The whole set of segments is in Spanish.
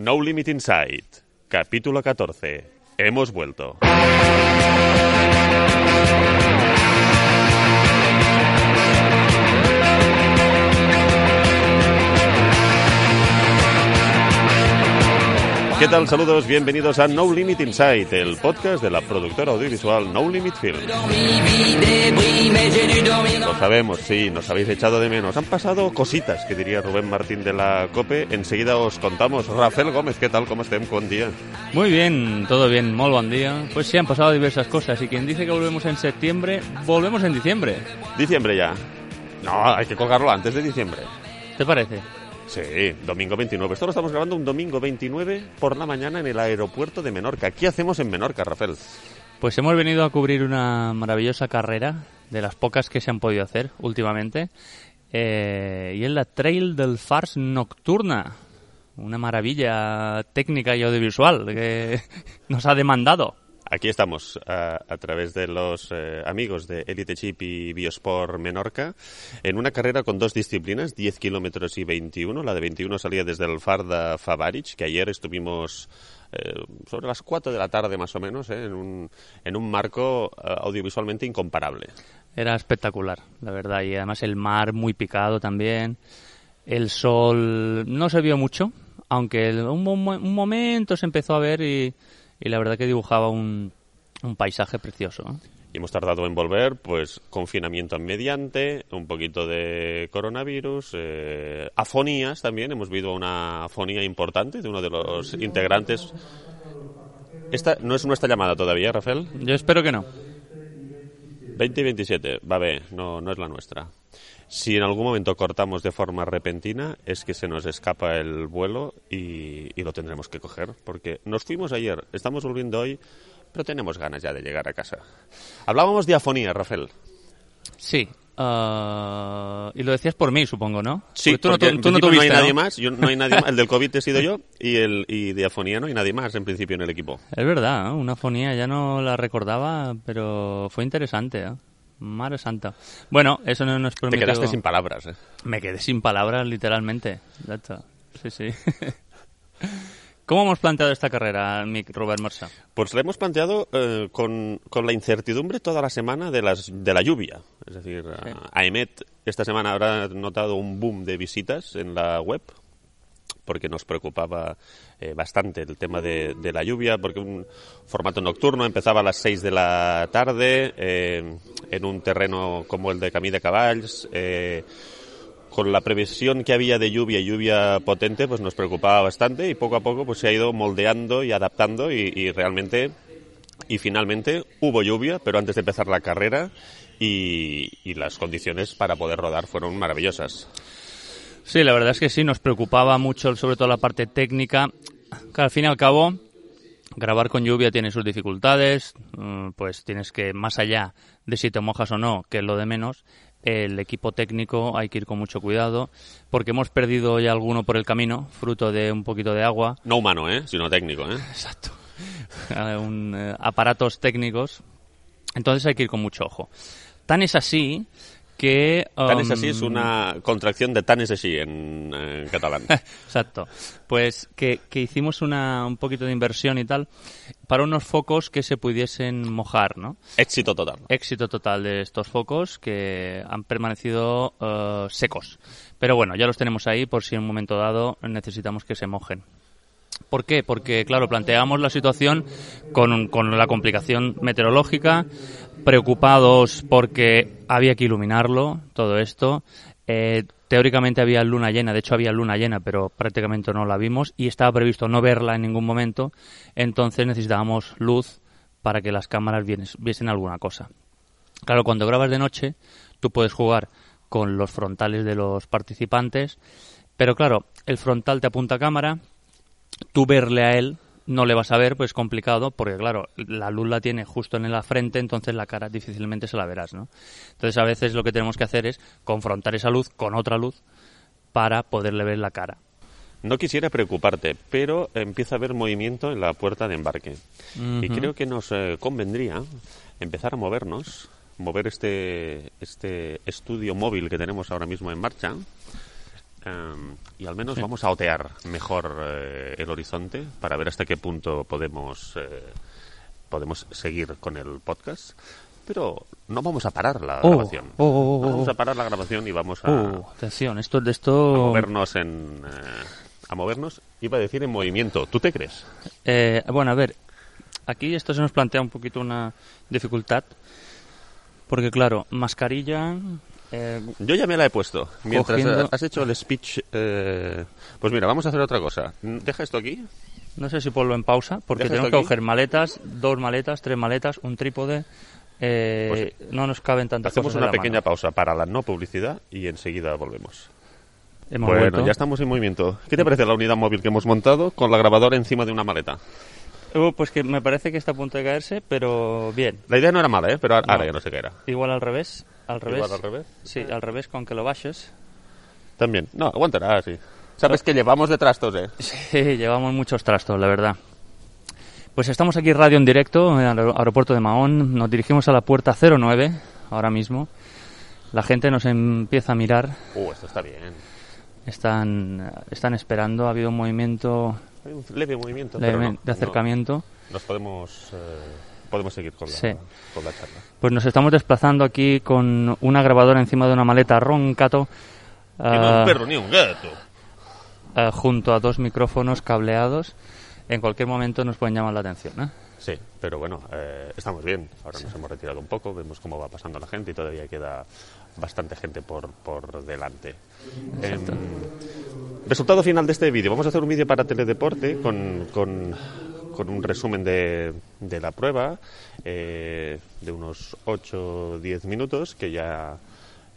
No Limit Inside, capítulo 14. Hemos vuelto. ¿Qué tal? Saludos, bienvenidos a No Limit Inside, el podcast de la productora audiovisual No Limit Film. Lo sabemos, sí, nos habéis echado de menos. Han pasado cositas, que diría Rubén Martín de la COPE. Enseguida os contamos. Rafael Gómez, ¿qué tal? ¿Cómo estem? Buen día. Muy bien, todo bien, muy buen día. Pues sí, han pasado diversas cosas y quien dice que volvemos en septiembre, volvemos en diciembre. Diciembre ya. No, hay que colgarlo antes de diciembre. ¿Te parece? Sí, domingo 29. Esto lo estamos grabando un domingo 29 por la mañana en el aeropuerto de Menorca. ¿Qué hacemos en Menorca, Rafael? Pues hemos venido a cubrir una maravillosa carrera, de las pocas que se han podido hacer últimamente, eh, y es la Trail del Fars Nocturna. Una maravilla técnica y audiovisual que nos ha demandado. Aquí estamos a, través de los eh, amigos de Elite Chip y Biosport Menorca en una carrera con dos disciplinas, 10 kilómetros y 21. La de 21 salía desde el Far de Favarich, que ayer estuvimos eh, sobre las 4 de la tarde más o menos, eh, en, un, en un marco eh, audiovisualmente incomparable. Era espectacular, la verdad, y además el mar muy picado también. El sol no se vio mucho, aunque un, un momento se empezó a ver y, y la verdad que dibujaba un, un paisaje precioso. ¿eh? Y hemos tardado en volver, pues confinamiento en mediante, un poquito de coronavirus, eh, afonías también, hemos visto una afonía importante de uno de los integrantes. Esta no es nuestra llamada todavía, Rafael. Yo espero que no. 20 y 27, va bé, no, no es la nuestra. Si en algún momento cortamos de forma repentina, es que se nos escapa el vuelo y, y lo tendremos que coger, porque nos fuimos ayer, estamos volviendo hoy, pero tenemos ganas ya de llegar a casa. Hablábamos de afonía, Rafael. Sí. ah, y lo decías por mí, supongo, ¿no? Sí, Porque tú, porque no, tú, tú no tuviste, no hay nadie ¿no? más, yo, no hay nadie más, el del COVID he sido yo y el y de afonía no hay nadie más en principio en el equipo. Es verdad, ¿eh? una fonía ya no la recordaba, pero fue interesante. ¿eh? Madre santa. Bueno, eso no nos Te permitió... quedaste sin palabras, ¿eh? Me quedé sin palabras, literalmente. Sí, sí. ¿Cómo hemos planteado esta carrera, Mick Robert Marsa? Pues la hemos planteado eh, con, con la incertidumbre toda la semana de, las, de la lluvia. Es decir, a- AEMET esta semana habrá notado un boom de visitas en la web porque nos preocupaba eh, bastante el tema de, de la lluvia, porque un formato nocturno empezaba a las 6 de la tarde eh, en un terreno como el de Camí de Caballs. eh, con la previsión que había de lluvia y lluvia potente, pues nos preocupaba bastante y poco a poco pues se ha ido moldeando y adaptando y, realmente y finalmente hubo lluvia, pero antes de empezar la carrera y las condiciones para poder rodar fueron maravillosas. Sí, la verdad es que sí, nos preocupaba mucho, sobre todo la parte técnica, que al fin y al cabo, grabar con lluvia tiene sus dificultades, mm, pues tienes que, más allá de si te mojas o no, que es lo de menos, el equipo técnico hay que ir con mucho cuidado, porque hemos perdido ya alguno por el camino, fruto de un poquito de agua, No humano, ¿eh? sino técnico. ¿eh? Exacto. Un, eh, aparatos técnicos. Entonces hay que ir con mucho ojo. Tan es así que... Tan es um, así, es una contracción de tan es así en, en catalán. Exacto. Pues que, que hicimos una, un poquito de inversión y tal para unos focos que se pudiesen mojar, ¿no? Éxito total. Éxito total de estos focos que han permanecido eh, secos. Pero bueno, ya los tenemos ahí por si en un momento dado necesitamos que se mojen. ¿Por qué? Porque, claro, planteamos la situación con, con la complicación meteorológica, preocupados porque había que iluminarlo, todo esto. Eh, teóricamente había luna llena, de hecho había luna llena, pero prácticamente no la vimos y estaba previsto no verla en ningún momento, entonces necesitábamos luz para que las cámaras viesen alguna cosa. Claro, cuando grabas de noche, tú puedes jugar con los frontales de los participantes, pero claro, el frontal te apunta a cámara, tú verle a él no le vas a ver, pues complicado, porque claro, la luz la tiene justo en la frente, entonces la cara difícilmente se la verás, ¿no? Entonces a veces lo que tenemos que hacer es confrontar esa luz con otra luz para poderle ver la cara. No quisiera preocuparte, pero empieza a haber movimiento en la puerta de embarque. Y creo que nos eh, convendría empezar a movernos, mover este, este estudio móvil que tenemos ahora mismo en marcha em, y al menos vamos a otear mejor eh, el horizonte para ver hasta qué punto podemos, eh, podemos seguir con el podcast. Pero no vamos a parar la Oh, grabación. oh, oh, oh, vamos a parar la grabación y vamos a, atención, esto de a esto... movernos en... eh, a movernos, iba a decir en movimiento. ¿Tú te crees? Bueno, a ver, aquí esto se nos plantea un poquito una dificultad. Porque claro, mascarilla... eh, Yo ya me la he puesto. Mientras Cogiendo- has hecho el speech... eh, Pues mira, vamos a hacer otra cosa. Deja esto aquí. no sé si ponlo en pausa, porque Deja esto que coger maletas, dos maletas, tres maletas, un trípode. eh, no nos caben tantas Hacemos cosas en una pequeña mano. pausa para la no publicidad y enseguida volvemos. Hemos bueno, vuelto. ya estamos en movimiento. ¿Qué te parece la unidad móvil que hemos montado con la grabadora encima de una maleta? Uh, pues que me parece que está a punto de caerse, pero bien. La idea no era mala, ¿eh? Pero ahora No. ahora ya no sé qué era. Igual al revés. Al revés. Igual al revés. Sí, al revés, con que lo bajes. También. No, aguantará, sí. Sabes que llevamos de trastos, ¿eh? Sí, llevamos muchos trastos, la verdad. Pues estamos aquí radio en directo en el aer- aeropuerto de Mahón. Nos dirigimos a la puerta 09 ahora mismo. La gente nos empieza a mirar. Uh, esto está bien. Están, están esperando. Ha habido un movimiento Hay un leve movimiento, leve pero no, de acercamiento. no. Nos podemos... eh, podemos seguir con la, Sí. con la charla. Pues nos estamos desplazando aquí con una grabadora encima de una maleta roncato. Que no ah, es un perro ni un gato. ah, junto a dos micrófonos cableados. En cualquier momento nos pueden llamar la atención. ¿eh? Sí, pero bueno, eh, estamos bien. Ahora nos hemos retirado un poco, vemos cómo va pasando la gente y todavía queda bastante gente por, por delante. Em, resultado final de este vídeo. Vamos a hacer un vídeo para Teledeporte con, con, con un resumen de, de la prueba eh, de unos 8 o 10 minutos que ya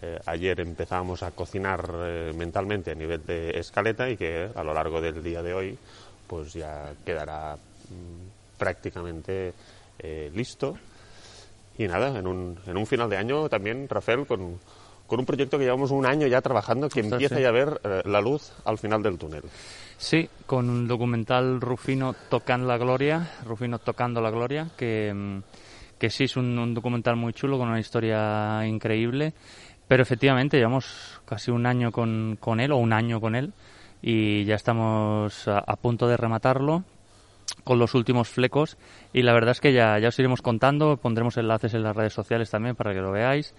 eh, ayer empezamos a cocinar eh, mentalmente a nivel de escaleta y que a lo largo del día de hoy pues ya quedará mm, prácticamente eh, listo. Y nada, en un, en un final de año también, Rafael, con, con un proyecto que llevamos un año ya trabajando que empieza sí. ya a ver eh, la luz al final del túnel. Sí, con un documental Rufino Tocan la Gloria, Rufino Tocando la Gloria, que, mm, que sí es un, un documental muy chulo, con una historia increíble, pero efectivamente llevamos casi un año con, con él, o un año con él, y ya estamos a, a punto de rematarlo con los últimos flecos y la verdad es que ya, ya os iremos contando, pondremos enlaces en las redes sociales también para que lo veáis,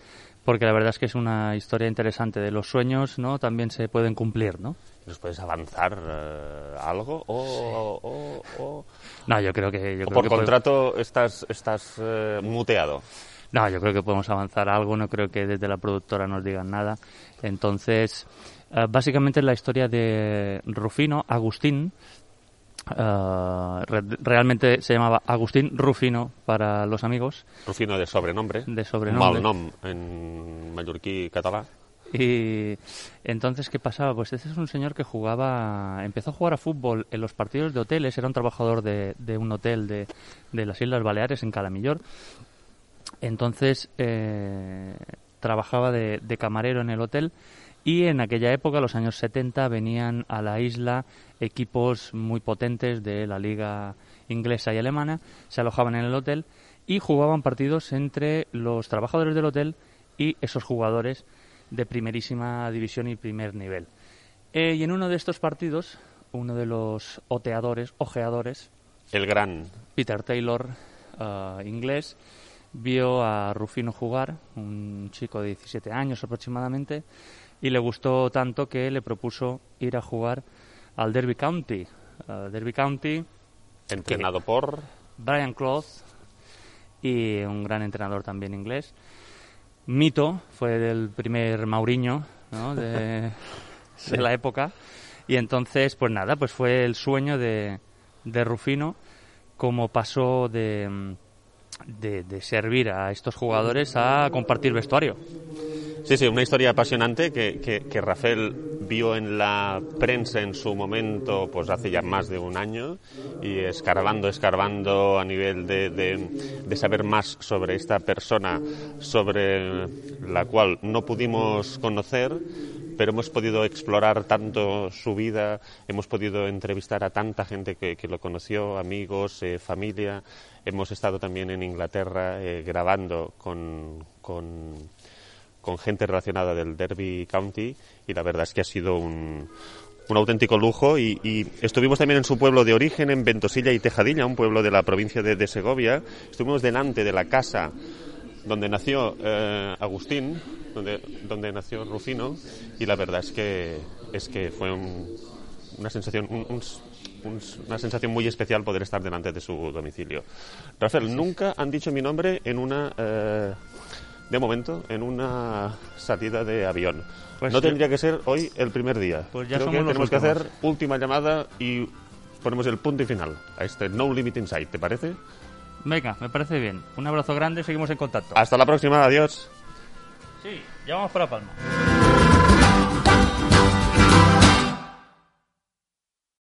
porque la verdad es que es una historia interesante de los sueños, ¿no? También se pueden cumplir, ¿no? ¿Nos puedes avanzar eh, algo? O, o- o- No, yo creo que yo creo por que contrato estás, estás eh, muteado? No, yo creo que podemos avanzar algo, no creo que desde la productora nos digan nada. Entonces, eh, básicamente es la historia de Rufino, Agustín. Eh, re- realmente se llamaba Agustín Rufino para los amigos. Rufino de sobrenombre. De sobrenombre. Malnom en mallorquí catalá. Y entonces, ¿qué pasaba? Pues este es un señor que jugaba, empezó a jugar a fútbol en los partidos de hoteles, era un trabajador de, de un hotel de, de las Islas Baleares en Calamillor. Entonces, eh, trabajaba de, de camarero en el hotel y en aquella época, los años 70, venían a la isla equipos muy potentes de la liga inglesa y alemana, se alojaban en el hotel y jugaban partidos entre los trabajadores del hotel y esos jugadores de primerísima división y primer nivel. Eh, y en uno de estos partidos, uno de los oteadores, ojeadores, El gran. Peter Taylor, eh, inglés, vio a Rufino jugar, un chico de 17 años aproximadamente, y le gustó tanto que le propuso ir a jugar al Derby County. Derby County, Entrenado por. Brian Clough y un gran entrenador también inglés. Mito fue del primer Mauriño ¿no? de, de la época. Y entonces, pues nada, pues fue el sueño de, de Rufino, como pasó de, de, de servir a estos jugadores a compartir vestuario. Sí, sí, una historia apasionante que, que, Rafael vio en la prensa en su momento, pues hace ya más de un año, y escarbando, escarbando a nivel de, de, de saber más sobre esta persona, sobre la cual no pudimos conocer, pero hemos podido explorar tanto su vida, hemos podido entrevistar a tanta gente que, que lo conoció, amigos, eh, familia. Hemos estado también en Inglaterra eh, grabando con, con, con gente relacionada del Derby County y la verdad es que ha sido un, un auténtico lujo y, y, estuvimos también en su pueblo de origen, en Ventosilla y Tejadilla, un pueblo de la provincia de, de Segovia. Estuvimos delante de la casa donde nació eh, Agustín, donde, donde nació Rufino y la verdad es que, es que fue un, una sensación, un, un, una sensación muy especial poder estar delante de su domicilio. Rafael, nunca han dicho mi nombre en una... Eh, de momento, en una salida de avión. Pues no tendría que ser hoy el primer día. Pues ya Creo somos que tenemos que hacer última llamada y ponemos el punto y final a este No Limit Insight, ¿te parece? Venga, me parece bien. Un abrazo grande, seguimos en contacto. Hasta la próxima, adiós. Sí, ya vamos para Palma.